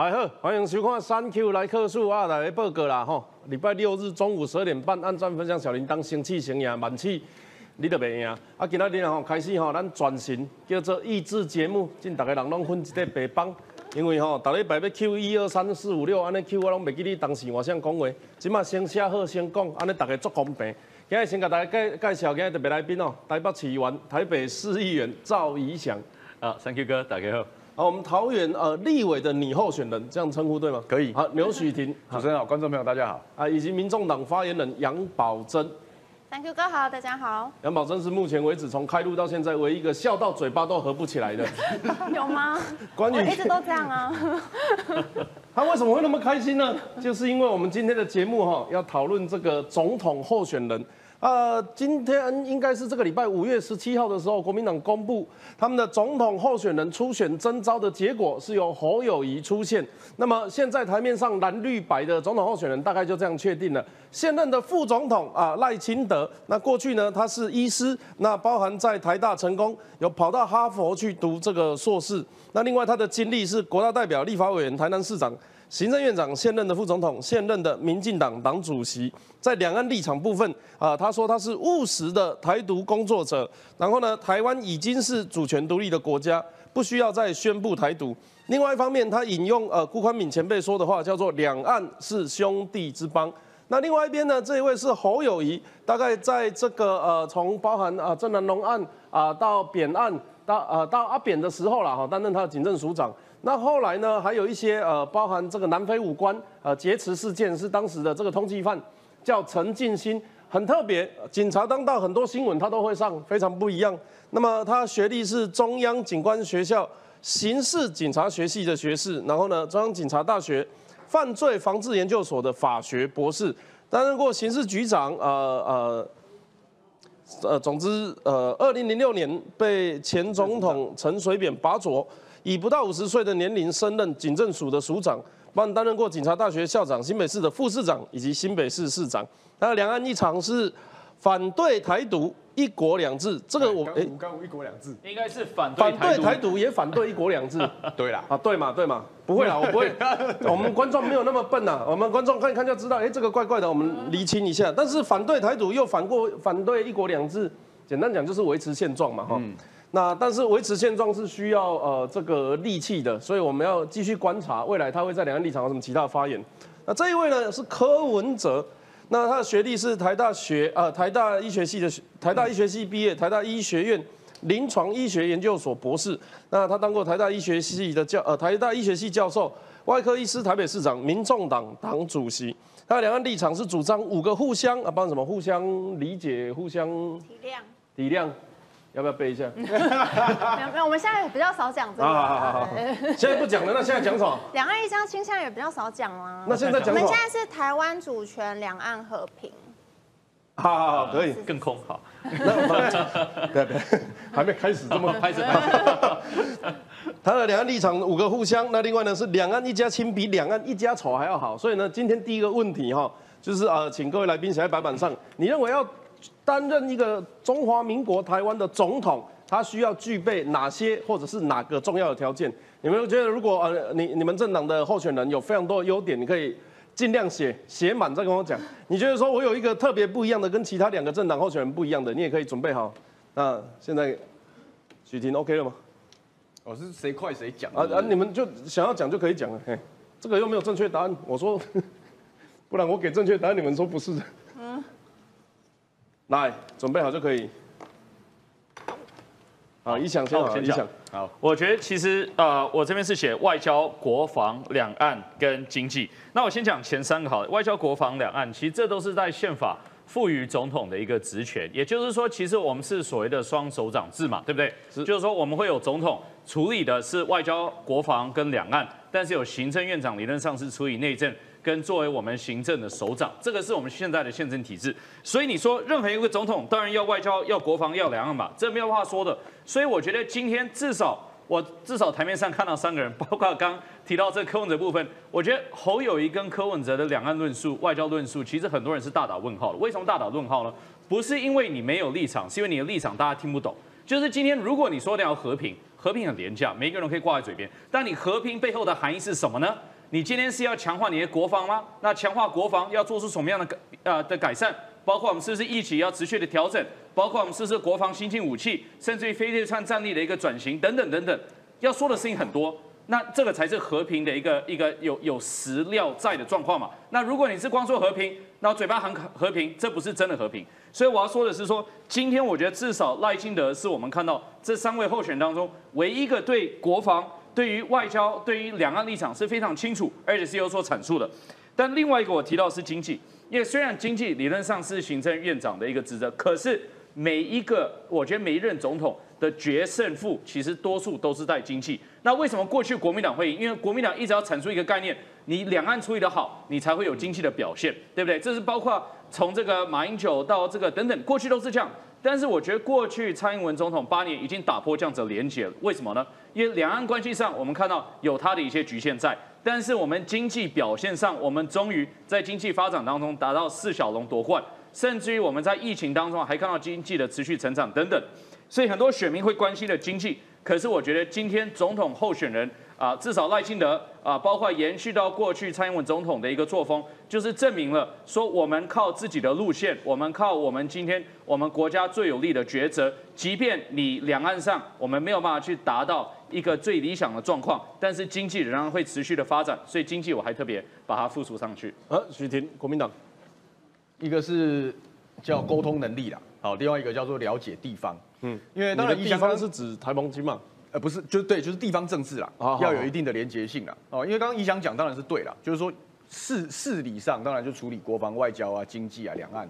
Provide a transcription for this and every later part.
大家好，欢迎收看三 Q 来客数啊，来报告啦吼！礼拜六日中午十二点半，按赞分享小铃铛，生气成赢，万气你都袂赢。啊，今仔日吼开始吼，咱转型叫做益智节目，进大家人拢分一块白棒。因为吼，逐礼拜要 Q 一二三四五六，安尼 Q 我拢袂记你当时我想讲话，即马先写好先讲，安尼大家足公平。今日先甲大家介介绍今日特别来宾哦，台北市议员、台北市议员赵怡翔。啊，Thank you 哥，大家好。好，我们桃园呃立委的女候选人，这样称呼对吗？可以。好，刘许婷，主持人好，观众朋友大家好。啊，以及民众党发言人杨宝珍。Thank you 哥好，大家好。杨宝珍是目前为止从开录到现在唯一一个笑到嘴巴都合不起来的。有吗？关于一直都这样啊。他为什么会那么开心呢？就是因为我们今天的节目哈，要讨论这个总统候选人。呃，今天应该是这个礼拜五月十七号的时候，国民党公布他们的总统候选人初选征召的结果，是由侯友谊出现。那么现在台面上蓝绿白的总统候选人大概就这样确定了。现任的副总统啊赖清德，那过去呢他是医师，那包含在台大成功，有跑到哈佛去读这个硕士。那另外他的经历是国大代表、立法委员、台南市长。行政院长、现任的副总统、现任的民进党党主席，在两岸立场部分啊，他说他是务实的台独工作者。然后呢，台湾已经是主权独立的国家，不需要再宣布台独。另外一方面，他引用呃顾宽敏前辈说的话，叫做“两岸是兄弟之邦”。那另外一边呢，这一位是侯友谊，大概在这个呃从包含啊郑南龙案啊到扁案到呃到阿扁的时候了哈，担任他的警政署长。那后来呢，还有一些呃，包含这个南非武官呃劫持事件，是当时的这个通缉犯，叫陈进兴，很特别。警察当道很多新闻他都会上，非常不一样。那么他学历是中央警官学校刑事警察学系的学士，然后呢，中央警察大学犯罪防治研究所的法学博士，担任过刑事局长，呃呃呃，总之呃，二零零六年被前总统陈水扁拔擢。以不到五十岁的年龄升任警政署的署长，帮担任过警察大学校长、新北市的副市长以及新北市市长。那两岸一场是反对台独、一国两制。这个我哎，刚一国两制应该是反反对台独，也反对一国两制。对啦，啊对嘛对嘛，不会啦，我不会。我们观众没有那么笨呐，我们观众看一看就知道，哎，这个怪怪的，我们厘清一下。但是反对台独又反过反对一国两制，简单讲就是维持现状嘛，哈。那但是维持现状是需要呃这个力气的，所以我们要继续观察未来他会在两岸立场有什么其他的发言。那这一位呢是柯文哲，那他的学历是台大学呃台大医学系的台大医学系毕业，台大医学院临床医学研究所博士。那他当过台大医学系的教呃台大医学系教授，外科医师，台北市长，民众党党主席。他的两岸立场是主张五个互相啊，帮什么互相理解、互相体谅、体谅。要不要背一下？没有没有，我们现在比较少讲这个。好好好，现在不讲了，那现在讲什么？两岸一家亲，现在也比较少讲了。那现在讲什么？我们现在是台湾主权，两岸和平。好好好，可以。更空好。那对对，还没开始这么拍始。他的两岸立场五个互相，那另外呢是两岸一家亲比两岸一家丑还要好。所以呢，今天第一个问题哈，就是呃，请各位来宾写在白板上，你认为要？担任一个中华民国台湾的总统，他需要具备哪些或者是哪个重要的条件？你们觉得，如果呃你你们政党的候选人有非常多的优点，你可以尽量写写满再跟我讲。你觉得说我有一个特别不一样的，跟其他两个政党候选人不一样的，你也可以准备好。那现在许婷 OK 了吗？我是谁快谁讲啊啊！你们就想要讲就可以讲了。嘿，这个又没有正确答案，我说，不然我给正确答案，你们说不是的。来，准备好就可以。好，一想先好，先想。好，我觉得其实呃，我这边是写外交、国防、两岸跟经济。那我先讲前三个好，外交、国防、两岸，其实这都是在宪法赋予总统的一个职权。也就是说，其实我们是所谓的双手掌制嘛，对不对？就是说，我们会有总统处理的是外交、国防跟两岸，但是有行政院长理论上是处理内政。跟作为我们行政的首长，这个是我们现在的宪政体制。所以你说任何一个总统，当然要外交、要国防、要两岸嘛，这没有话说的。所以我觉得今天至少我至少台面上看到三个人，包括刚提到这柯文哲部分，我觉得侯友谊跟柯文哲的两岸论述、外交论述，其实很多人是大打问号的。为什么大打问号呢？不是因为你没有立场，是因为你的立场大家听不懂。就是今天如果你说你要和平，和平很廉价，每一个人可以挂在嘴边，但你和平背后的含义是什么呢？你今天是要强化你的国防吗？那强化国防要做出什么样的改呃的改善？包括我们是不是一起要持续的调整？包括我们是不是国防新进武器，甚至于飞对称战力的一个转型等等等等，要说的事情很多。那这个才是和平的一个一个有有实料在的状况嘛？那如果你是光说和平，那嘴巴很和平，这不是真的和平。所以我要说的是说，今天我觉得至少赖清德是我们看到这三位候选当中唯一一个对国防、对于外交、对于两岸立场是非常清楚，而且是有所阐述的。但另外一个我提到是经济，因为虽然经济理论上是行政院长的一个职责，可是每一个我觉得每一任总统的决胜负，其实多数都是在经济。那为什么过去国民党会赢？因为国民党一直要阐述一个概念：你两岸处理的好，你才会有经济的表现，对不对？这是包括从这个马英九到这个等等，过去都是这样。但是我觉得过去蔡英文总统八年已经打破这样子的连结了。为什么呢？因为两岸关系上我们看到有它的一些局限在，但是我们经济表现上，我们终于在经济发展当中达到四小龙夺冠，甚至于我们在疫情当中还看到经济的持续成长等等。所以很多选民会关心的经济。可是我觉得今天总统候选人啊，至少赖清德啊，包括延续到过去蔡英文总统的一个作风，就是证明了说我们靠自己的路线，我们靠我们今天我们国家最有力的抉择，即便你两岸上我们没有办法去达到一个最理想的状况，但是经济仍然会持续的发展，所以经济我还特别把它复述上去。啊，许婷，国民党，一个是叫沟通能力啦，好，另外一个叫做了解地方。嗯，因为当然地方是指台盟金嘛，呃，不是，就对，就是地方政治啦，要有一定的连结性啦。哦，因为刚刚宜祥讲当然是对啦，就是说事事理上当然就处理国防、外交啊、经济啊、两岸。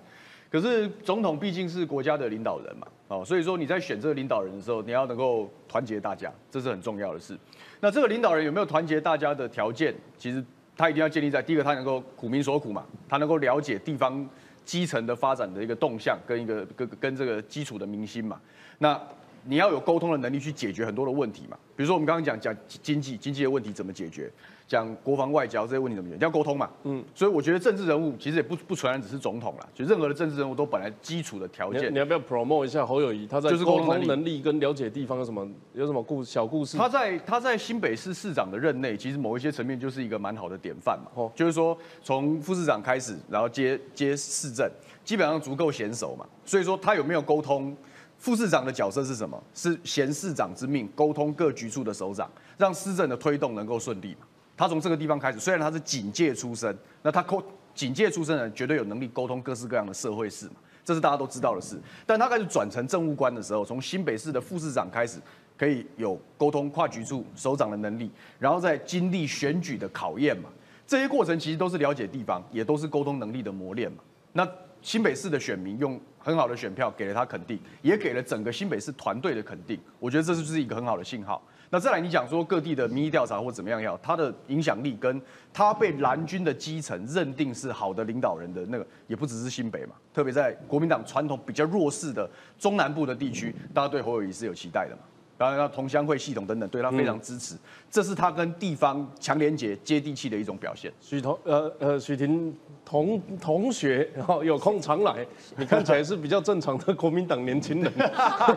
可是总统毕竟是国家的领导人嘛，哦，所以说你在选这个领导人的时候，你要能够团结大家，这是很重要的事。那这个领导人有没有团结大家的条件？其实他一定要建立在第一个，他能够苦民所苦嘛，他能够了解地方基层的发展的一个动向跟一个跟跟这个基础的民心嘛。那你要有沟通的能力去解决很多的问题嘛，比如说我们刚刚讲讲经济经济的问题怎么解决，讲国防外交这些问题怎么解决，要沟通嘛。嗯，所以我觉得政治人物其实也不不纯然只是总统啦，就任何的政治人物都本来基础的条件。你要不要 promote 一下侯友谊？他在沟通能力跟了解地方有什么有什么故小故事？他在他在新北市市长的任内，其实某一些层面就是一个蛮好的典范嘛。哦，就是说从副市长开始，然后接接市政，基本上足够娴熟嘛。所以说他有没有沟通？副市长的角色是什么？是衔市长之命，沟通各局处的首长，让施政的推动能够顺利嘛？他从这个地方开始，虽然他是警界出身，那他沟警界出身的人绝对有能力沟通各式各样的社会事嘛，这是大家都知道的事。但他开始转成政务官的时候，从新北市的副市长开始，可以有沟通跨局处首长的能力，然后再经历选举的考验嘛，这些过程其实都是了解地方，也都是沟通能力的磨练嘛。那新北市的选民用。很好的选票给了他肯定，也给了整个新北市团队的肯定。我觉得这是不是一个很好的信号？那再来，你讲说各地的民意调查或怎么样，要他的影响力跟他被蓝军的基层认定是好的领导人的那个，也不只是新北嘛。特别在国民党传统比较弱势的中南部的地区，大家对侯友谊是有期待的嘛。当然，同乡会系统等等，对他非常支持，这是他跟地方强连结、接地气的一种表现。许同，呃呃，许婷同同学，然后有空常来，你看起来是比较正常的国民党年轻人，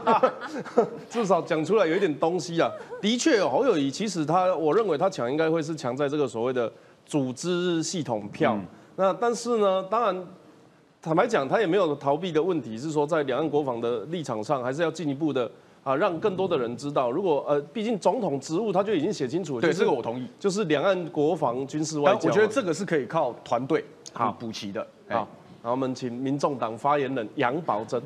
至少讲出来有一点东西啊。的确，侯友谊其实他，我认为他强应该会是强在这个所谓的组织系统票。那但是呢，当然坦白讲，他也没有逃避的问题，是说在两岸国防的立场上，还是要进一步的。啊，让更多的人知道，如果呃，毕竟总统职务他就已经写清楚了。对，这个我同意。就是两岸国防、军事、外交。我觉得这个是可以靠团队好补齐的。好，然后我们请民众党发言人杨宝珍。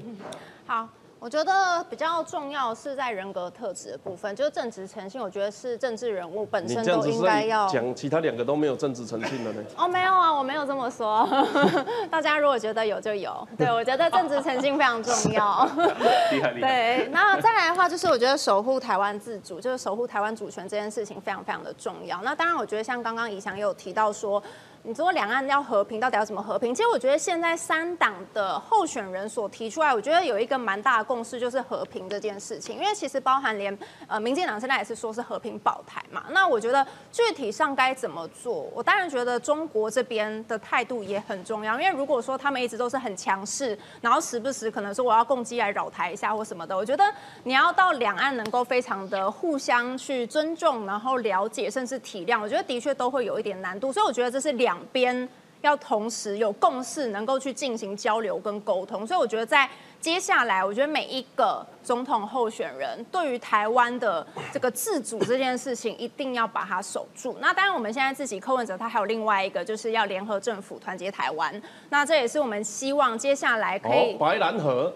好。我觉得比较重要是在人格特质的部分，就是正直诚信。我觉得是政治人物本身都应该要讲，其他两个都没有正直诚信的呢。哦，没有啊，我没有这么说。大家如果觉得有就有，对我觉得正直诚信非常重要。厉害厉害。对，那再来的话，就是我觉得守护台湾自主，就是守护台湾主权这件事情非常非常的重要。那当然，我觉得像刚刚怡翔也有提到说。你说两岸要和平，到底要怎么和平？其实我觉得现在三党的候选人所提出来，我觉得有一个蛮大的共识，就是和平这件事情。因为其实包含连呃民进党现在也是说是和平保台嘛。那我觉得具体上该怎么做，我当然觉得中国这边的态度也很重要。因为如果说他们一直都是很强势，然后时不时可能说我要攻击来扰台一下或什么的，我觉得你要到两岸能够非常的互相去尊重，然后了解甚至体谅，我觉得的确都会有一点难度。所以我觉得这是两两边要同时有共识，能够去进行交流跟沟通。所以我觉得在接下来，我觉得每一个总统候选人对于台湾的这个自主这件事情，一定要把它守住。那当然，我们现在自己柯文哲他还有另外一个，就是要联合政府团结台湾。那这也是我们希望接下来可以白蓝河。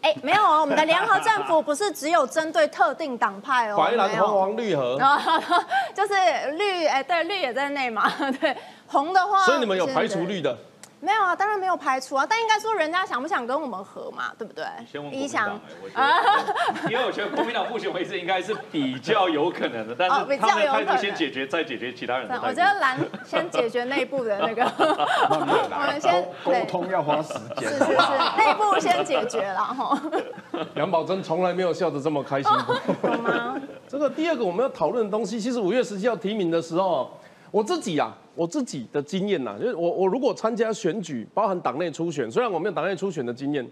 哎，没有哦，我们的联合政府不是只有针对特定党派哦，白蓝红黄绿和，就是绿，哎，对，绿也在内嘛，对，红的话，所以你们有排除绿的。没有啊，当然没有排除啊，但应该说人家想不想跟我们合嘛，对不对？先问国民党，因为我觉得国民党目前为止应该是比较有可能的，但是他们的态度先解决，再解决其他人的我觉得蓝先解决内部的那个，我们先沟通要花时间，是是是，内部先解决了哈。杨宝珍从来没有笑得这么开心过吗？这个第二个我们要讨论的东西，其实五月十七号提名的时候。我自己啊，我自己的经验呐，就是我我如果参加选举，包含党内初选，虽然我没有党内初选的经验，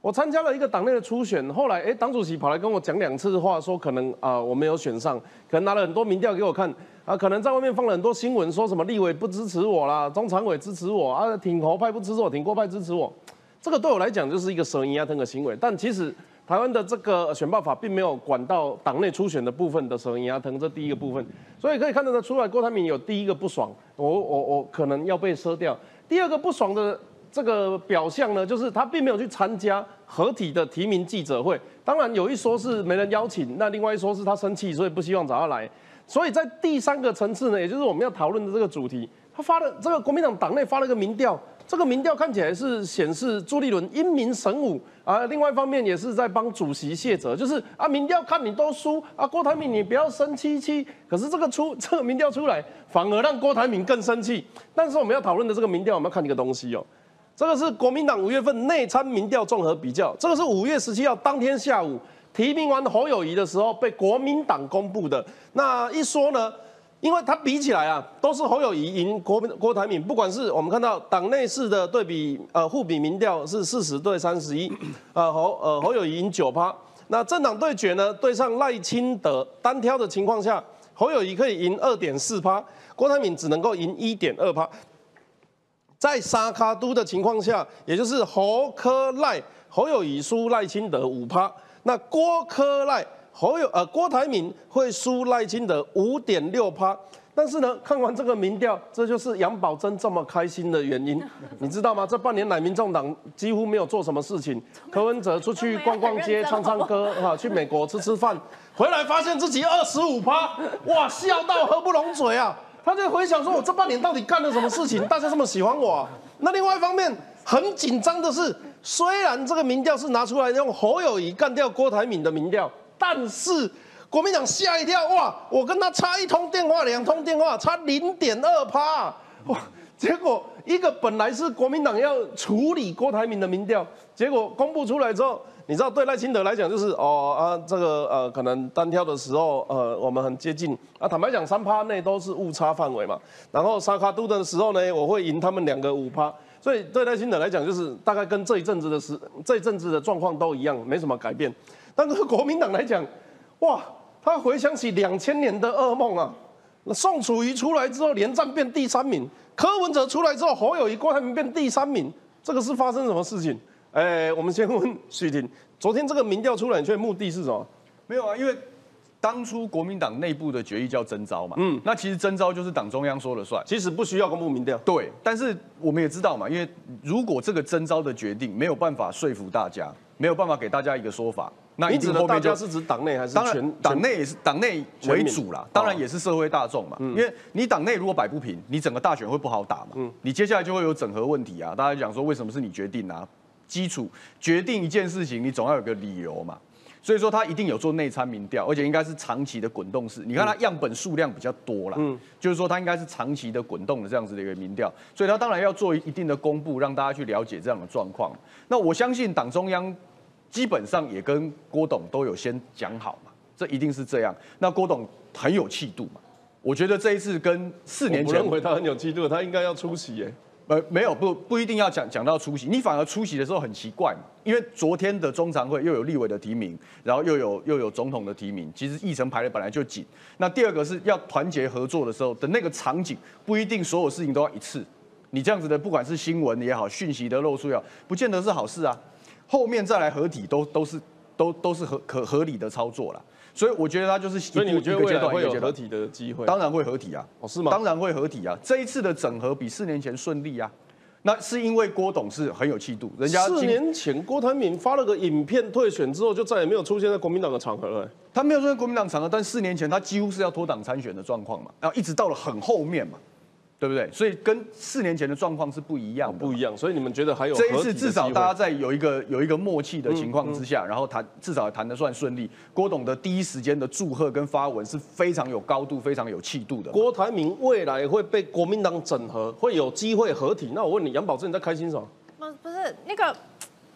我参加了一个党内的初选，后来哎，党主席跑来跟我讲两次话，说可能啊我没有选上，可能拿了很多民调给我看啊，可能在外面放了很多新闻，说什么立委不支持我啦，中常委支持我啊，挺侯派不支持我，挺郭派支持我，这个对我来讲就是一个蛇银压疼的行为，但其实。台湾的这个选报法并没有管到党内初选的部分的时候，牙疼这第一个部分，所以可以看得出来，郭台铭有第一个不爽，我我我可能要被撤掉。第二个不爽的这个表象呢，就是他并没有去参加合体的提名记者会。当然有一说是没人邀请，那另外一说是他生气，所以不希望找他来。所以在第三个层次呢，也就是我们要讨论的这个主题，他发了这个国民党党内发了个民调。这个民调看起来是显示朱立伦英明神武啊，另外一方面也是在帮主席卸责，就是啊，民调看你都输啊，郭台铭你不要生气气。可是这个出这个民调出来，反而让郭台铭更生气。但是我们要讨论的这个民调，我们要看一个东西哦，这个是国民党五月份内参民调综合比较，这个是五月十七号当天下午提名完侯友谊的时候被国民党公布的。那一说呢？因为他比起来啊，都是侯友谊赢国郭台铭，不管是我们看到党内式的对比，呃，互比民调是四十对三十一，呃侯呃侯友谊赢九趴。那政党对决呢，对上赖清德单挑的情况下，侯友谊可以赢二点四趴，郭台铭只能够赢一点二趴。在沙卡都的情况下，也就是侯科赖侯友谊输赖清德五趴，那郭科赖。侯友呃，郭台铭会输赖清德五点六趴，但是呢，看完这个民调，这就是杨宝珍这么开心的原因，你知道吗？这半年来，民众党几乎没有做什么事情，柯文哲出去逛逛街、唱唱歌，哈，去美国吃吃饭，回来发现自己二十五趴，哇，笑到合不拢嘴啊！他就回想说，我这半年到底干了什么事情，大家这么喜欢我？那另外一方面，很紧张的是，虽然这个民调是拿出来用侯友谊干掉郭台铭的民调。但是国民党吓一跳，哇！我跟他差一通电话、两通电话，差零点二趴，哇！结果一个本来是国民党要处理郭台铭的民调，结果公布出来之后，你知道对赖清德来讲就是哦啊，这个呃可能单挑的时候呃我们很接近啊，坦白讲三趴内都是误差范围嘛。然后沙卡都的时候呢，我会赢他们两个五趴，所以对赖清德来讲就是大概跟这一阵子的时这一阵子的状况都一样，没什么改变。但是国民党来讲，哇，他回想起两千年的噩梦啊！宋楚瑜出来之后，连战变第三名；柯文哲出来之后，侯友谊、郭台铭变第三名。这个是发生什么事情？哎，我们先问徐婷，昨天这个民调出来，你觉得目的是什么？没有啊，因为当初国民党内部的决议叫征召嘛。嗯，那其实征召就是党中央说了算，其实不需要公布民调。对，但是我们也知道嘛，因为如果这个征召的决定没有办法说服大家，没有办法给大家一个说法。那你指的大家是指党内还是全？党内也是党内为主啦，当然也是社会大众嘛。因为你党内如果摆不平，你整个大选会不好打嘛。你接下来就会有整合问题啊。大家讲说为什么是你决定啊？基础决定一件事情，你总要有个理由嘛。所以说他一定有做内参民调，而且应该是长期的滚动式。你看他样本数量比较多了，嗯，就是说他应该是长期的滚动的这样子的一个民调，所以他当然要做一定的公布，让大家去了解这样的状况。那我相信党中央基本上也跟郭董都有先讲好嘛，这一定是这样。那郭董很有气度嘛，我觉得这一次跟四年前我认为他很有气度，他应该要出席耶。呃，没有，不不一定要讲讲到出席，你反而出席的时候很奇怪嘛，因为昨天的中常会又有立委的提名，然后又有又有总统的提名，其实议程排的本来就紧。那第二个是要团结合作的时候的那个场景，不一定所有事情都要一次。你这样子的，不管是新闻也好，讯息的露出也好，不见得是好事啊。后面再来合体，都都是都都是合可合理的操作啦。所以我觉得他就是所以你们觉得未来会有合体？的机会？当然会合体啊！哦，是吗？当然会合体啊！这一次的整合比四年前顺利啊。那是因为郭董是很有气度，人家四年前郭台铭发了个影片退选之后，就再也没有出现在国民党的场合了。他没有出现国民党场合，但四年前他几乎是要脱党参选的状况嘛，然后一直到了很后面嘛。对不对？所以跟四年前的状况是不一样，不一样。所以你们觉得还有这一次至少大家在有一个有一个默契的情况之下，然后谈至少谈得算顺利。郭董的第一时间的祝贺跟发文是非常有高度、非常有气度的。郭台铭未来会被国民党整合，会有机会合体。那我问你，杨宝珍你在开心什么？不不是那个，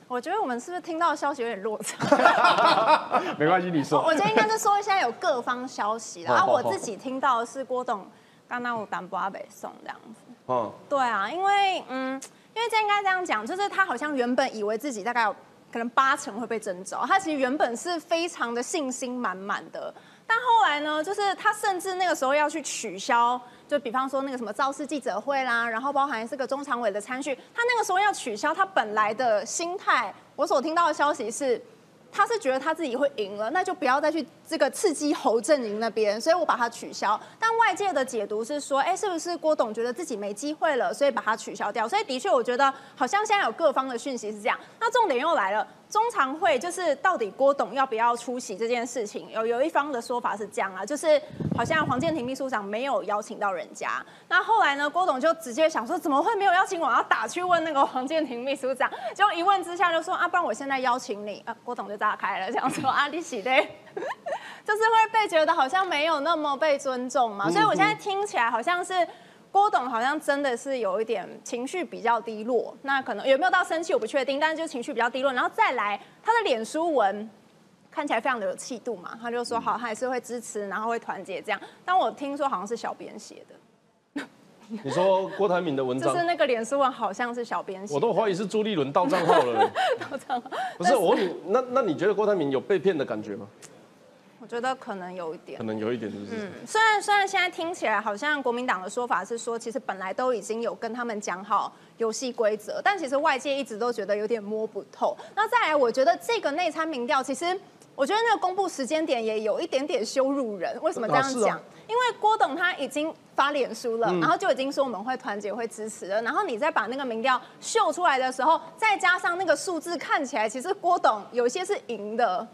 我觉得我们是不是听到的消息有点落差？没关系，你说。我觉得应该是说现在有各方消息了，然后我自己听到的是郭董。刚刚我单不阿北送这样子，哦，对啊，因为嗯，因为这应该这样讲，就是他好像原本以为自己大概有可能八成会被征召，他其实原本是非常的信心满满的，但后来呢，就是他甚至那个时候要去取消，就比方说那个什么造势记者会啦，然后包含这个中常委的参叙，他那个时候要取消他本来的心态，我所听到的消息是。他是觉得他自己会赢了，那就不要再去这个刺激侯阵营那边，所以我把它取消。但外界的解读是说，哎，是不是郭董觉得自己没机会了，所以把它取消掉？所以的确，我觉得好像现在有各方的讯息是这样。那重点又来了。中常会就是到底郭董要不要出席这件事情，有有一方的说法是这样啊，就是好像黄建庭秘书长没有邀请到人家，那后来呢，郭董就直接想说怎么会没有邀请我，要打去问那个黄建庭秘书长，结果一问之下就说啊，不然我现在邀请你啊，郭董就炸开了，这样说啊，你喜的，就是会被觉得好像没有那么被尊重嘛，所以我现在听起来好像是。郭董好像真的是有一点情绪比较低落，那可能有没有到生气我不确定，但是就情绪比较低落，然后再来他的脸书文看起来非常的有气度嘛，他就说好，他还是会支持，然后会团结这样。但我听说好像是小编写的，你说郭台铭的文章，就是那个脸书文好像是小编写，我都怀疑是朱立伦盗账号了。盗账号不是我问你，那那你觉得郭台铭有被骗的感觉吗？我觉得可能有一点，可能有一点，就是。嗯，虽然虽然现在听起来好像国民党的说法是说，其实本来都已经有跟他们讲好游戏规则，但其实外界一直都觉得有点摸不透。那再来，我觉得这个内参民调，其实我觉得那个公布时间点也有一点点羞辱人。为什么这样讲？因为郭董他已经发脸书了，然后就已经说我们会团结、会支持了，然后你再把那个民调秀出来的时候，再加上那个数字看起来，其实郭董有些是赢的。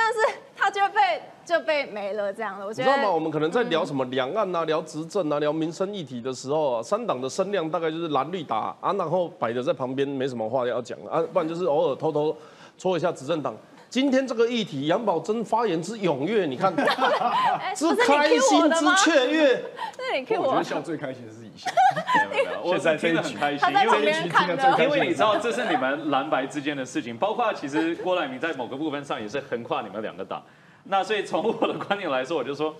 但是他就被就被没了这样了，我觉得你知道吗？我们可能在聊什么两岸啊、聊执政啊、聊民生议题的时候啊，三党的声量大概就是蓝绿打啊，然后摆着在旁边没什么话要讲啊，不然就是偶尔偷偷戳一下执政党。今天这个议题，杨宝珍发言之踊跃，你看，之开心之雀跃。那你 Q 我。我觉得笑最开心的是以前。现在真的很开心，因为因为你知道这是你们蓝白之间的事情，包括其实郭台铭在某个部分上也是横跨你们两个党。那所以从我的观点来说，我就说。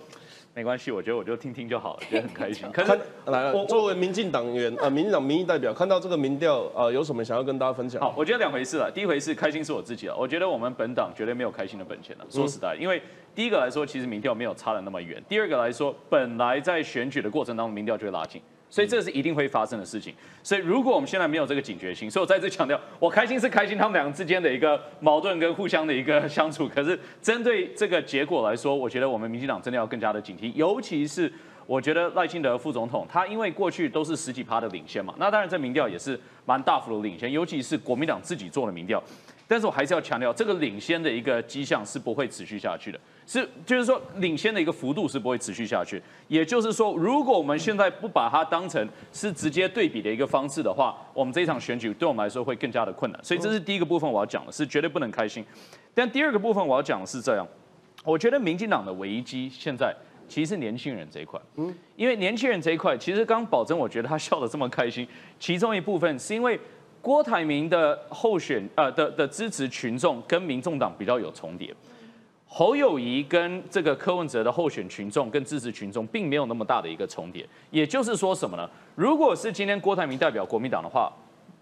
没关系，我觉得我就听听就好了，觉得很开心。看来了，作为民进党员呃，民进党民意代表，看到这个民调呃，有什么想要跟大家分享？好，我觉得两回事了。第一回事，开心是我自己了。我觉得我们本党绝对没有开心的本钱了。说实在，因为第一个来说，其实民调没有差的那么远；第二个来说，本来在选举的过程当中，民调就会拉近。所以这是一定会发生的事情。所以如果我们现在没有这个警觉性，所以我再次强调，我开心是开心他们两个之间的一个矛盾跟互相的一个相处。可是针对这个结果来说，我觉得我们民进党真的要更加的警惕，尤其是。我觉得赖清德副总统他因为过去都是十几趴的领先嘛，那当然这民调也是蛮大幅的领先，尤其是国民党自己做的民调。但是我还是要强调，这个领先的一个迹象是不会持续下去的，是就是说领先的一个幅度是不会持续下去。也就是说，如果我们现在不把它当成是直接对比的一个方式的话，我们这一场选举对我们来说会更加的困难。所以这是第一个部分我要讲的，是绝对不能开心。但第二个部分我要讲的是这样，我觉得民进党的危机现在其实是年轻人这一块，嗯，因为年轻人这一块，其实刚保证，我觉得他笑得这么开心，其中一部分是因为。郭台铭的候选呃的的支持群众跟民众党比较有重叠，侯友谊跟这个柯文哲的候选群众跟支持群众并没有那么大的一个重叠，也就是说什么呢？如果是今天郭台铭代表国民党的话，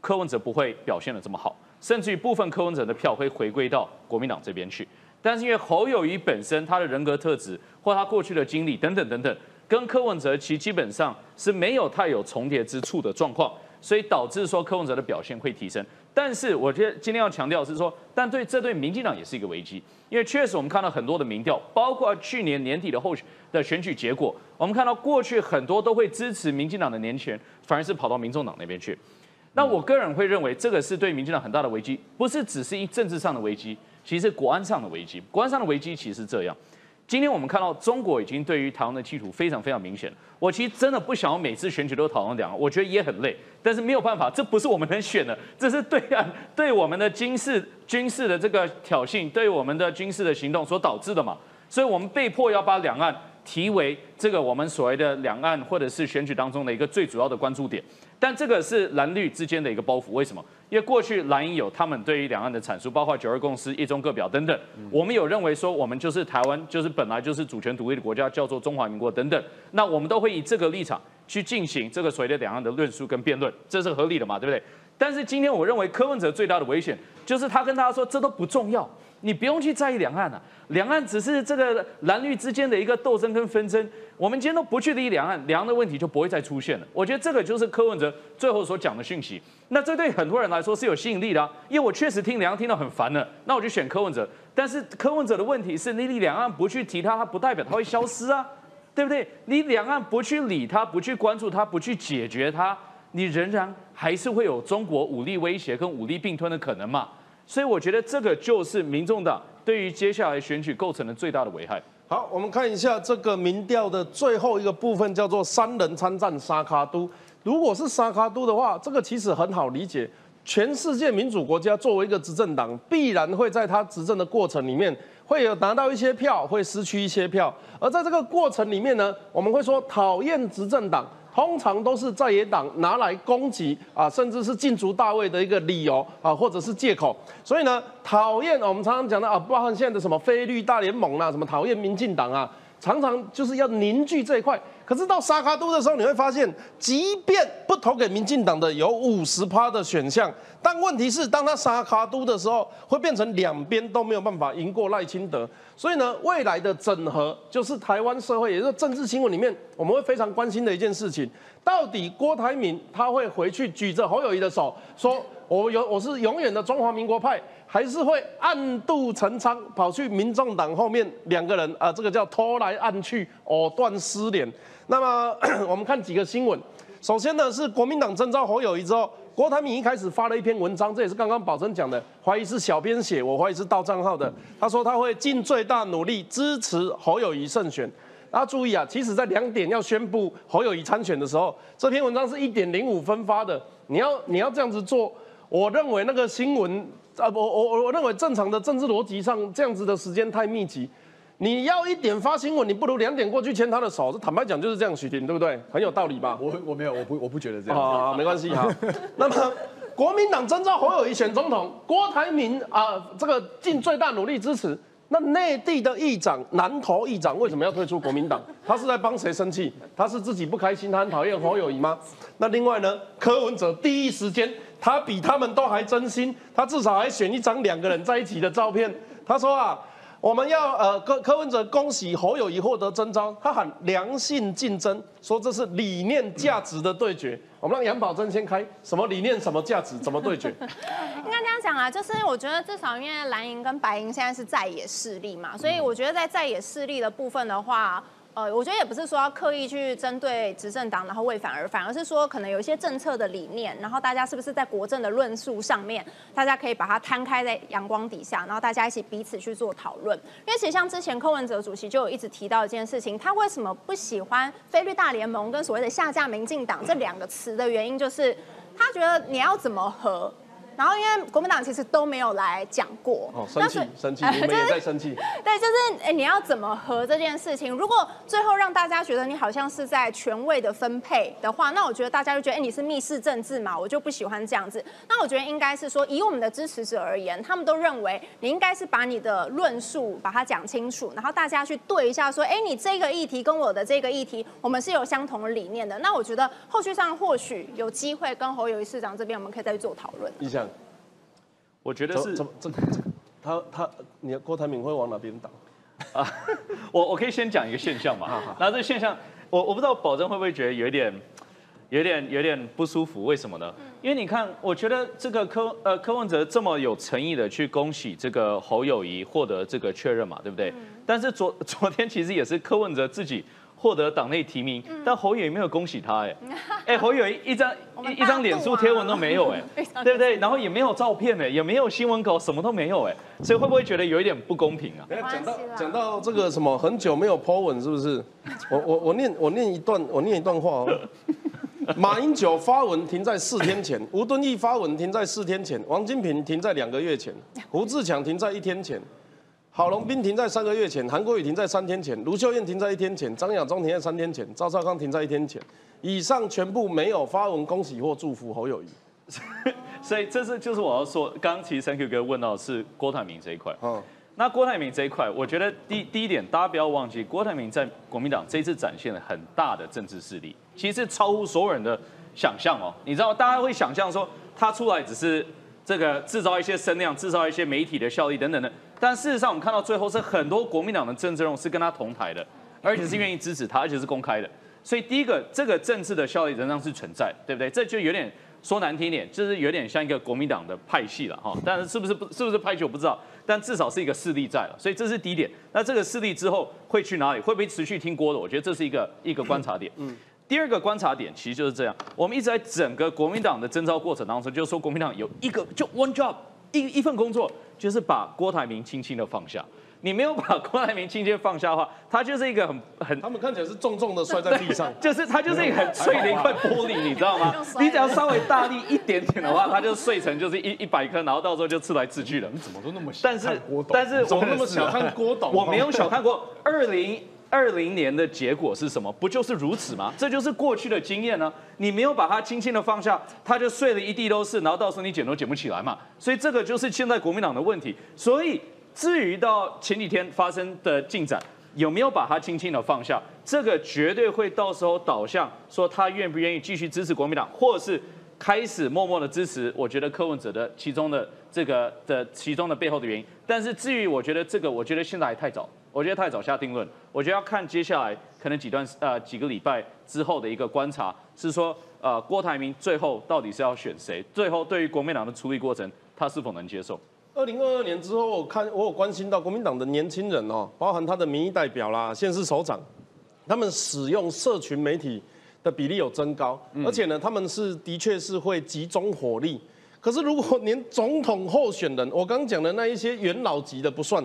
柯文哲不会表现的这么好，甚至于部分柯文哲的票会回归到国民党这边去。但是因为侯友谊本身他的人格特质或他过去的经历等等等等，跟柯文哲其基本上是没有太有重叠之处的状况。所以导致说柯文哲的表现会提升，但是我觉得今天要强调是说，但对这对民进党也是一个危机，因为确实我们看到很多的民调，包括去年年底的后的选举结果，我们看到过去很多都会支持民进党的年轻人，反而是跑到民众党那边去。那我个人会认为这个是对民进党很大的危机，不是只是一政治上的危机，其实国安上的危机。国安上的危机其实是这样。今天我们看到中国已经对于台湾的企图非常非常明显。我其实真的不想要每次选举都讨论两岸，我觉得也很累。但是没有办法，这不是我们能选的，这是对岸对我们的军事军事的这个挑衅，对我们的军事的行动所导致的嘛。所以我们被迫要把两岸提为这个我们所谓的两岸或者是选举当中的一个最主要的关注点。但这个是蓝绿之间的一个包袱，为什么？因为过去蓝营有他们对于两岸的阐述，包括九二共识、一中各表等等。我们有认为说，我们就是台湾，就是本来就是主权独立的国家，叫做中华民国等等。那我们都会以这个立场去进行这个所谓的两岸的论述跟辩论，这是合理的嘛？对不对？但是今天我认为柯文哲最大的危险，就是他跟大家说这都不重要。你不用去在意两岸了，两岸只是这个蓝绿之间的一个斗争跟纷争。我们今天都不去理两岸，两岸的问题就不会再出现了。我觉得这个就是柯文哲最后所讲的讯息。那这对很多人来说是有吸引力的，因为我确实听两岸听到很烦了，那我就选柯文哲。但是柯文哲的问题是，你两岸不去提他，他不代表他会消失啊，对不对？你两岸不去理他，不去关注他，不去解决他，你仍然还是会有中国武力威胁跟武力并吞的可能嘛？所以我觉得这个就是民众党对于接下来选举构成的最大的危害。好，我们看一下这个民调的最后一个部分，叫做三人参战沙卡都。如果是沙卡都的话，这个其实很好理解。全世界民主国家作为一个执政党，必然会在他执政的过程里面会有拿到一些票，会失去一些票。而在这个过程里面呢，我们会说讨厌执政党。通常都是在野党拿来攻击啊，甚至是禁足大位的一个理由啊，或者是借口。所以呢，讨厌我们常常讲的啊，包含现在的什么非绿大联盟啊，什么讨厌民进党啊，常常就是要凝聚这一块。可是到沙卡都的时候，你会发现，即便不投给民进党的有五十趴的选项，但问题是，当他沙卡都的时候，会变成两边都没有办法赢过赖清德。所以呢，未来的整合就是台湾社会，也就是政治新闻里面，我们会非常关心的一件事情：到底郭台铭他会回去举着侯友谊的手，说我有我是永远的中华民国派。还是会暗度陈仓，跑去民众党后面两个人啊，这个叫偷来暗去，藕断丝连。那么 我们看几个新闻，首先呢是国民党征召侯友谊之后，郭台铭一开始发了一篇文章，这也是刚刚宝珍讲的，怀疑是小编写，我怀疑是盗账号的。他说他会尽最大努力支持侯友谊胜选。大家注意啊，其实在两点要宣布侯友谊参选的时候，这篇文章是一点零五分发的。你要你要这样子做，我认为那个新闻。啊，我我我认为正常的政治逻辑上，这样子的时间太密集。你要一点发新闻，你不如两点过去牵他的手。这坦白讲就是这样，许婷对不对？很有道理吧？我我没有，我不我不觉得这样。啊，没关系哈。那么国民党征召侯友谊选总统，郭台铭啊，这个尽最大努力支持。那内地的议长南投议长为什么要退出国民党？他是在帮谁生气？他是自己不开心，他很讨厌侯友谊吗？那另外呢？柯文哲第一时间。他比他们都还真心，他至少还选一张两个人在一起的照片。他说啊，我们要呃柯柯文哲恭喜侯友谊获得征召，他喊良性竞争，说这是理念价值的对决。我们让杨宝珍先开，什么理念什么价值怎么对决？应该这样讲啊，就是我觉得至少因为蓝营跟白营现在是在野势力嘛，所以我觉得在在野势力的部分的话。呃，我觉得也不是说要刻意去针对执政党，然后为反而反，而是说可能有一些政策的理念，然后大家是不是在国政的论述上面，大家可以把它摊开在阳光底下，然后大家一起彼此去做讨论。因为其实像之前柯文哲主席就有一直提到一件事情，他为什么不喜欢菲律大联盟跟所谓的下架民进党这两个词的原因，就是他觉得你要怎么和。然后因为国民党其实都没有来讲过，哦，生气生气，你们也在生气。对，就是哎，你要怎么和这件事情？如果最后让大家觉得你好像是在权位的分配的话，那我觉得大家就觉得哎，你是密室政治嘛，我就不喜欢这样子。那我觉得应该是说，以我们的支持者而言，他们都认为你应该是把你的论述把它讲清楚，然后大家去对一下，说哎，你这个议题跟我的这个议题，我们是有相同的理念的。那我觉得后续上或许有机会跟侯友谊市长这边，我们可以再去做讨论。意向。我觉得是他他你郭台铭会往哪边倒啊？我我可以先讲一个现象嘛。然后这个现象，我我不知道保证会不会觉得有一点有点有点不舒服？为什么呢？因为你看，我觉得这个柯呃柯文哲这么有诚意的去恭喜这个侯友谊获得这个确认嘛，对不对？但是昨 昨天其实也是柯文哲自己。获得党内提名，但侯友也没有恭喜他，哎，哎，侯友一张一一张脸书贴文都没有，哎，对不对？然后也没有照片，哎，也没有新闻稿，什么都没有，哎，所以会不会觉得有一点不公平啊？讲到讲到这个什么很久没有 po 文，是不是？我我我念我念一段我念一段话哦。马英九发文停在四天前，吴敦义发文停在四天前，王金平停在两个月前，胡志强停在一天前。郝龙斌停在三个月前，韩国瑜停在三天前，卢秀燕停在一天前，张亚中停在三天前，赵少康停在一天前。以上全部没有发文恭喜或祝福侯友谊，所以这是就是我要说，刚其实 Thank you 哥问到是郭台铭这一块。嗯，那郭台铭这一块，我觉得第第一点，大家不要忘记，郭台铭在国民党这次展现了很大的政治势力，其实超乎所有人的想象哦。你知道，大家会想象说他出来只是这个制造一些声量，制造一些媒体的效益等等的。但事实上，我们看到最后是很多国民党的政治人物是跟他同台的，而且是愿意支持他，而且是公开的。所以第一个，这个政治的效益仍然是存在，对不对？这就有点说难听一点，就是有点像一个国民党的派系了哈。但是是不是不是不是派系我不知道，但至少是一个势力在了。所以这是第一点。那这个势力之后会去哪里？会不会持续听郭的？我觉得这是一个一个观察点。嗯。第二个观察点其实就是这样，我们一直在整个国民党的征召过程当中，就是说国民党有一个就 one job。一一份工作就是把郭台铭轻轻的放下，你没有把郭台铭轻轻放下的话，他就是一个很很，他们看起来是重重的摔在地上，就是他就是一个很碎的一块玻璃，你知道吗？你只要稍微大力一点点的话，它就碎成就是一一百颗，然后到时候就刺来刺去了。你怎么都那么小但是但是怎么那么小看郭董？我没有小看过二零。二零年的结果是什么？不就是如此吗？这就是过去的经验呢。你没有把它轻轻的放下，它就碎了一地都是，然后到时候你捡都捡不起来嘛。所以这个就是现在国民党的问题。所以至于到前几天发生的进展，有没有把它轻轻的放下，这个绝对会到时候导向说他愿不愿意继续支持国民党，或者是开始默默的支持。我觉得柯文哲的其中的这个的其中的背后的原因。但是至于我觉得这个，我觉得现在还太早。我觉得太早下定论，我觉得要看接下来可能几段呃几个礼拜之后的一个观察，是说呃郭台铭最后到底是要选谁？最后对于国民党的处理过程，他是否能接受？二零二二年之后，我看我有关心到国民党的年轻人哦，包含他的民意代表啦、县市首长，他们使用社群媒体的比例有增高，而且呢，他们是的确是会集中火力。可是如果连总统候选人，我刚讲的那一些元老级的不算。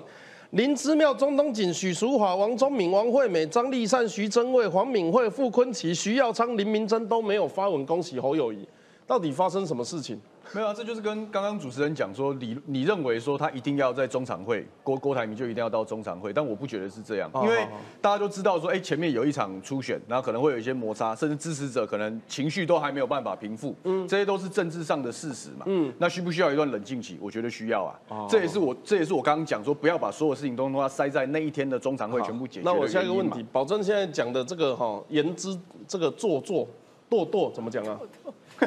林之妙、钟东锦、许淑华、王忠敏、王惠美、张立善、徐祯卫、黄敏惠、傅坤琪、徐耀昌、林明珍都没有发文恭喜侯友谊，到底发生什么事情？没有啊，这就是跟刚刚主持人讲说，你你认为说他一定要在中常会，郭郭台铭就一定要到中常会，但我不觉得是这样，因为大家都知道说，哎，前面有一场初选，然后可能会有一些摩擦，甚至支持者可能情绪都还没有办法平复，嗯，这些都是政治上的事实嘛，嗯，那需不需要一段冷静期？我觉得需要啊，这也是我这也是我刚刚讲说，不要把所有事情都都要塞在那一天的中常会全部解决。那我下一个问题，保证现在讲的这个哈言之这个做作。堕堕怎么讲啊？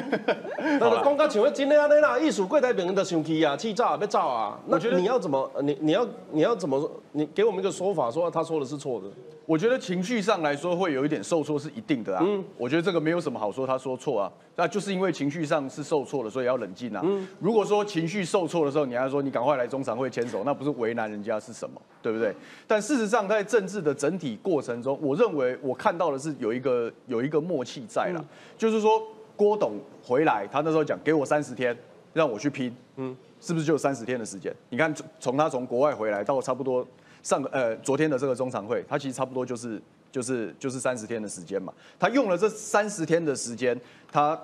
那个公告请问今天安尼啦，艺术柜台病人的生气啊，气炸要炸啊，那我觉得你要怎么，你你要你要怎么，你给我们一个说法，说他说的是错的。我觉得情绪上来说会有一点受挫是一定的啊。嗯，我觉得这个没有什么好说他说错啊，那就是因为情绪上是受挫了，所以要冷静啊。嗯，如果说情绪受挫的时候，你还说你赶快来中常会牵手，那不是为难人家是什么，对不对？但事实上在政治的整体过程中，我认为我看到的是有一个有一个默契在了，就是说郭董回来，他那时候讲给我三十天让我去拼，嗯，是不是就有三十天的时间？你看从从他从国外回来到差不多。上个呃昨天的这个中常会，他其实差不多就是就是就是三十天的时间嘛。他用了这三十天的时间，他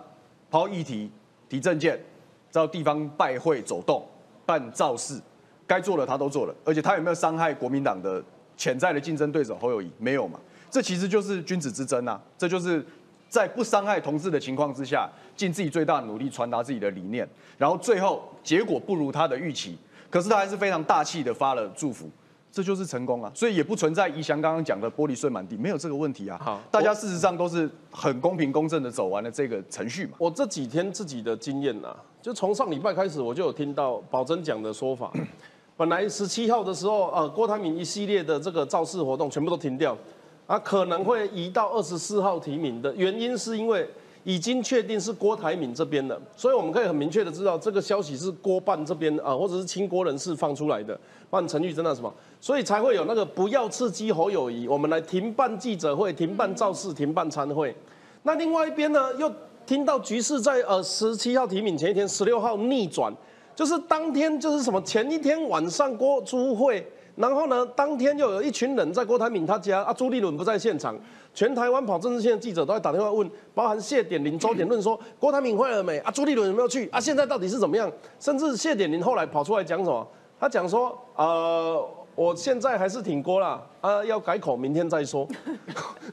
抛议题、提证件，到地方拜会走动、办造势，该做的他都做了。而且他有没有伤害国民党的潜在的竞争对手侯友谊？没有嘛。这其实就是君子之争啊。这就是在不伤害同志的情况之下，尽自己最大的努力传达自己的理念，然后最后结果不如他的预期，可是他还是非常大气的发了祝福。这就是成功啊，所以也不存在宜祥刚刚讲的玻璃碎满地，没有这个问题啊。好，大家事实上都是很公平公正的走完了这个程序嘛。我这几天自己的经验呐，就从上礼拜开始，我就有听到宝珍讲的说法。本来十七号的时候，呃，郭台铭一系列的这个造势活动全部都停掉，啊，可能会移到二十四号提名的原因是因为。已经确定是郭台铭这边的，所以我们可以很明确的知道这个消息是郭办这边啊，或者是亲郭人士放出来的，办陈玉珍啊什么，所以才会有那个不要刺激侯友谊，我们来停办记者会、停办造势、停办参会。那另外一边呢，又听到局势在呃十七号提名前一天十六号逆转，就是当天就是什么前一天晚上郭朱会，然后呢当天又有一群人在郭台铭他家啊，朱立伦不在现场。全台湾跑政治线的记者都在打电话问，包含谢点林、周点论说郭台铭会了没？啊，朱立伦有没有去？啊，现在到底是怎么样？甚至谢点林后来跑出来讲什么？他讲说，呃，我现在还是挺郭啦，啊，要改口，明天再说。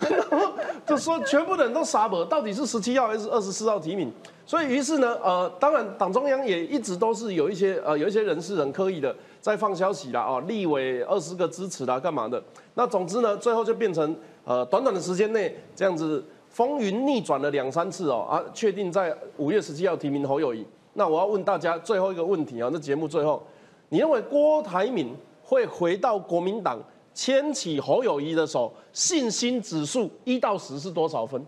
就说全部人都傻了，到底是十七号还是二十四号提名？所以于是呢，呃，当然党中央也一直都是有一些呃有一些人士很刻意的在放消息啦，啊，立委二十个支持啦，干嘛的？那总之呢，最后就变成。呃，短短的时间内，这样子风云逆转了两三次哦，啊，确定在五月十七号提名侯友谊。那我要问大家最后一个问题啊，那节目最后，你认为郭台铭会回到国民党牵起侯友谊的手，信心指数一到十是多少分？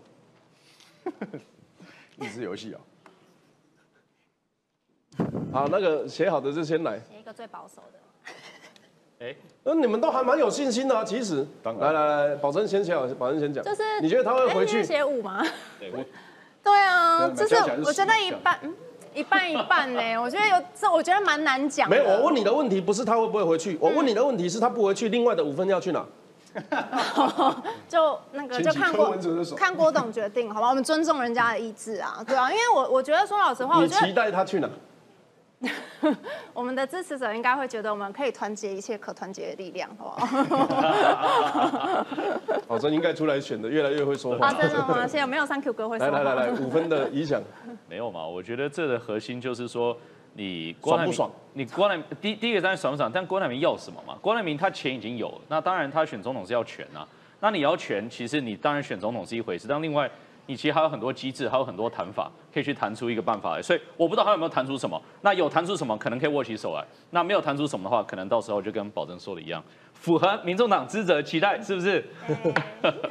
益智游戏啊。好，那个写好的就先来。写一个最保守的。哎，那你们都还蛮有信心的啊，其实。来来来，保证先写好，保证先讲。就是你觉得他会回去写五吗？对对啊，就是我觉得一半，一半一半呢。我觉得有这，我觉得蛮难讲。没有，我问你的问题不是他会不会回去，我问你的问题是他不回去，另外的五分要去哪？就那个就看郭看郭董决定，好吧？我们尊重人家的意志啊，对啊，因为我我觉得说老实话，我期待他去哪？我们的支持者应该会觉得我们可以团结一切可团结的力量，好不 好？好，这应该出来选的，越来越会说话。真的吗？现在有没有三 Q 哥会说？来来来来，五分的影响没有嘛？我觉得这的核心就是说，你爽不爽？你郭台第第一个当然爽不爽，但郭台铭要什么嘛？郭台铭他钱已经有了，那当然他选总统是要权啊。那你要权，其实你当然选总统是一回事，但另外。你其实还有很多机制，还有很多谈法，可以去谈出一个办法来。所以我不知道他有没有谈出什么。那有谈出什么，可能可以握起手来；那没有谈出什么的话，可能到时候就跟保证说的一样，符合民众党职责期待，是不是？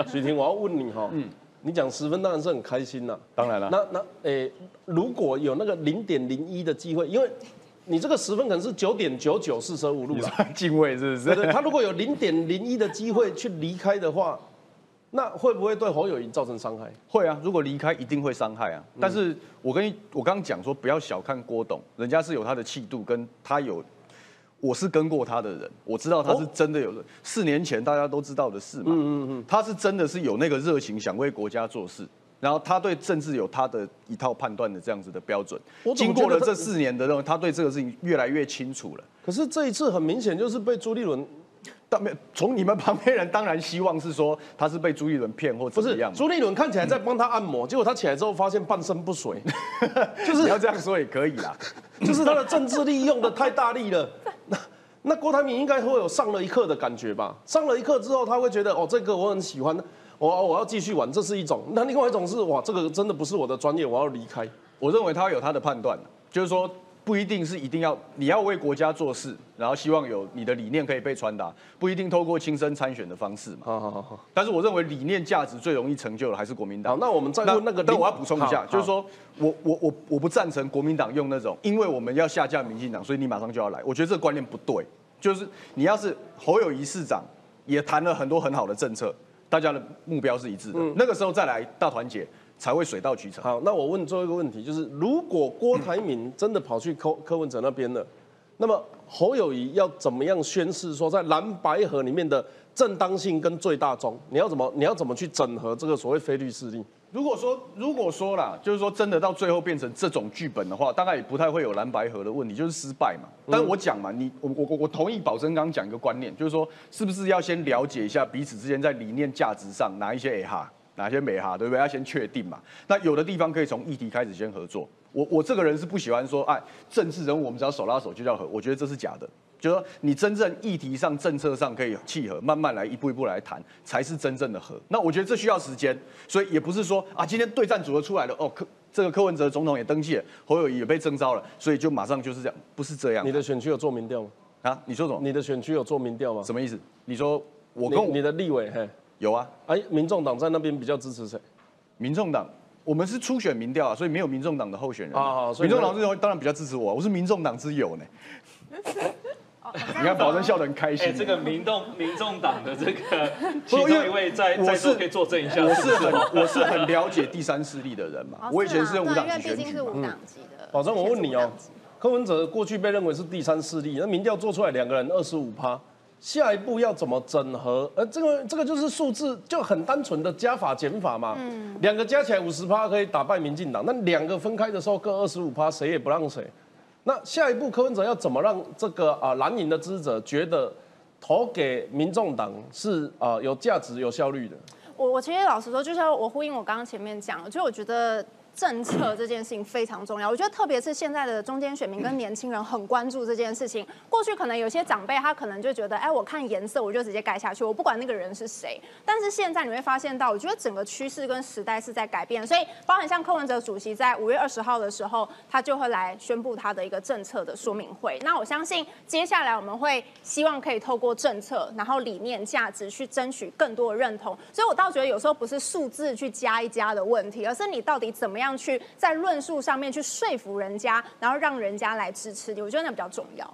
徐婷，我要问你哈，嗯，你讲十分当然是很开心呐，当然了。那那诶，如果有那个零点零一的机会，因为你这个十分可能是九点九九四舍五入了，敬畏是不是？他如果有零点零一的机会去离开的话。那会不会对侯友谊造成伤害？会啊，如果离开一定会伤害啊。但是我跟你我刚刚讲说，不要小看郭董，人家是有他的气度，跟他有，我是跟过他的人，我知道他是真的有。四年前大家都知道的事嘛，嗯嗯嗯，他是真的是有那个热情，想为国家做事，然后他对政治有他的一套判断的这样子的标准。经过了这四年的认为，他对这个事情越来越清楚了。可是这一次很明显就是被朱立伦。没从你们旁边人当然希望是说他是被朱立伦骗或怎么样。朱立伦看起来在帮他按摩，结果他起来之后发现半身不遂，就是你要这样说也可以啦，就是他的政治力用的太大力了。那那郭台铭应该会有上了一课的感觉吧？上了一课之后，他会觉得哦，这个我很喜欢，我我要继续玩，这是一种。那另外一种是哇，这个真的不是我的专业，我要离开。我认为他有他的判断，就是说不一定是一定要你要为国家做事，然后希望有你的理念可以被传达，不一定透过亲身参选的方式嘛。好好好好。但是我认为理念价值最容易成就的还是国民党。好，那我们再问那个，但我要补充一下，就是说我我我我不赞成国民党用那种，因为我们要下架民进党，所以你马上就要来。我觉得这个观念不对，就是你要是侯友谊市长也谈了很多很好的政策，大家的目标是一致的，那个时候再来大团结才会水到渠成。好，那我问最后一个问题，就是如果郭台铭真的跑去柯柯文哲那边了，那么侯友谊要怎么样宣示说在蓝白河里面的正当性跟最大宗？你要怎么你要怎么去整合这个所谓非律势力？如果说如果说啦，就是说真的到最后变成这种剧本的话，大概也不太会有蓝白河的问题，就是失败嘛。但我讲嘛，你我我我我同意宝珍刚刚讲一个观念，就是说是不是要先了解一下彼此之间在理念价值上哪一些 A 哈，哪些美哈，对不对？要先确定嘛。那有的地方可以从议题开始先合作。我我这个人是不喜欢说，哎，政治人物我们只要手拉手就叫合，我觉得这是假的。就是说你真正议题上、政策上可以契合，慢慢来，一步一步来谈，才是真正的合。那我觉得这需要时间，所以也不是说啊，今天对战组合出来了，哦，柯这个柯文哲总统也登记了，侯友谊也被征召了，所以就马上就是这样，不是这样。你的选区有做民调吗？啊，你说什么？你的选区有做民调吗？什么意思？你说我跟我你你的立委嘿，有啊？哎，民众党在那边比较支持谁？民众党，我们是初选民调啊，所以没有民众党的候选人。啊所以民众党之后当然比较支持我啊，我是民众党之友呢。你看保证笑得很开心。哎，这个民众民众党的这个 其中一位在我是在座可以作证一下，我是很我是很了解第三势力的人嘛哦，我以前啊是用无党对因籍选举嘛为毕竟是无。党籍的。保证我问你哦柯文哲过去被认为是第三势力，那民调做出来两个人二十五趴，下一步要怎么整合？呃，这个这个就是数字就很单纯的加法减法嘛，嗯两个加起来五十趴可以打败民进党，那两个分开的时候各二十五趴，谁也不让谁。那下一步柯文哲要怎么让这个啊蓝营的支持者觉得投给民众党是啊有价值、有效率的？我我其实老实说，就像我呼应我刚刚前面讲的，就我觉得政策这件事情非常重要。我觉得特别是现在的中间选民跟年轻人很关注这件事情。过去可能有些长辈他可能就觉得，哎，我看颜色我就直接盖下去，我不管那个人是谁。但是现在你会发现到，我觉得整个趋势跟时代是在改变，所以包含像柯文哲主席在五月二十号的时候，他就会来宣布他的一个政策的说明会。那我相信接下来我们会希望可以透过政策，然后理念、价值去争取更多的认同。所以我倒觉得有时候不是数字去加一加的问题，而是你到底怎么样样去在论述上面去说服人家，然后让人家来支持你。我觉得那比较重要。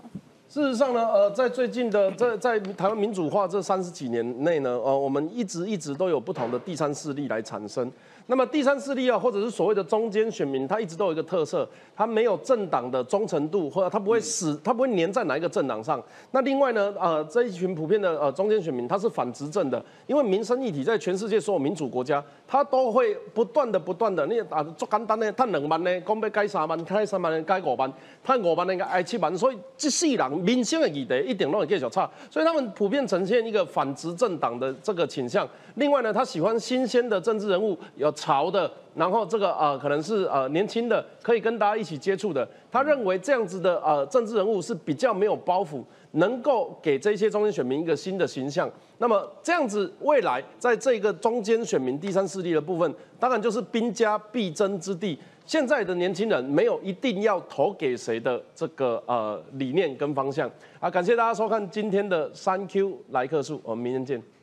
事实上呢，呃，在最近的在在台湾民主化这三十几年内呢，呃，我们一直一直都有不同的第三势力来产生。那么第三势力啊，或者是所谓的中间选民，他一直都有一个特色，他没有政党的忠诚度，或者他不会死，他不会粘在哪一个政党上。那另外呢，呃，这一群普遍的呃中间选民，他是反执政的，因为民生议题在全世界所有民主国家，他都会不断的不断的，你啊做简单的，赚两万呢，讲要改三万，改三万呢改五万，赚五万呢改七万，所以这世人民生的议题一点都会继续差，所以他们普遍呈现一个反执政党的这个倾向。另外呢，他喜欢新鲜的政治人物，有潮的，然后这个呃可能是呃年轻的，可以跟大家一起接触的。他认为这样子的呃政治人物是比较没有包袱，能够给这些中间选民一个新的形象。那么这样子未来在这个中间选民第三势力的部分，当然就是兵家必争之地。现在的年轻人没有一定要投给谁的这个呃理念跟方向啊。感谢大家收看今天的三 Q 来客数，我们明天见。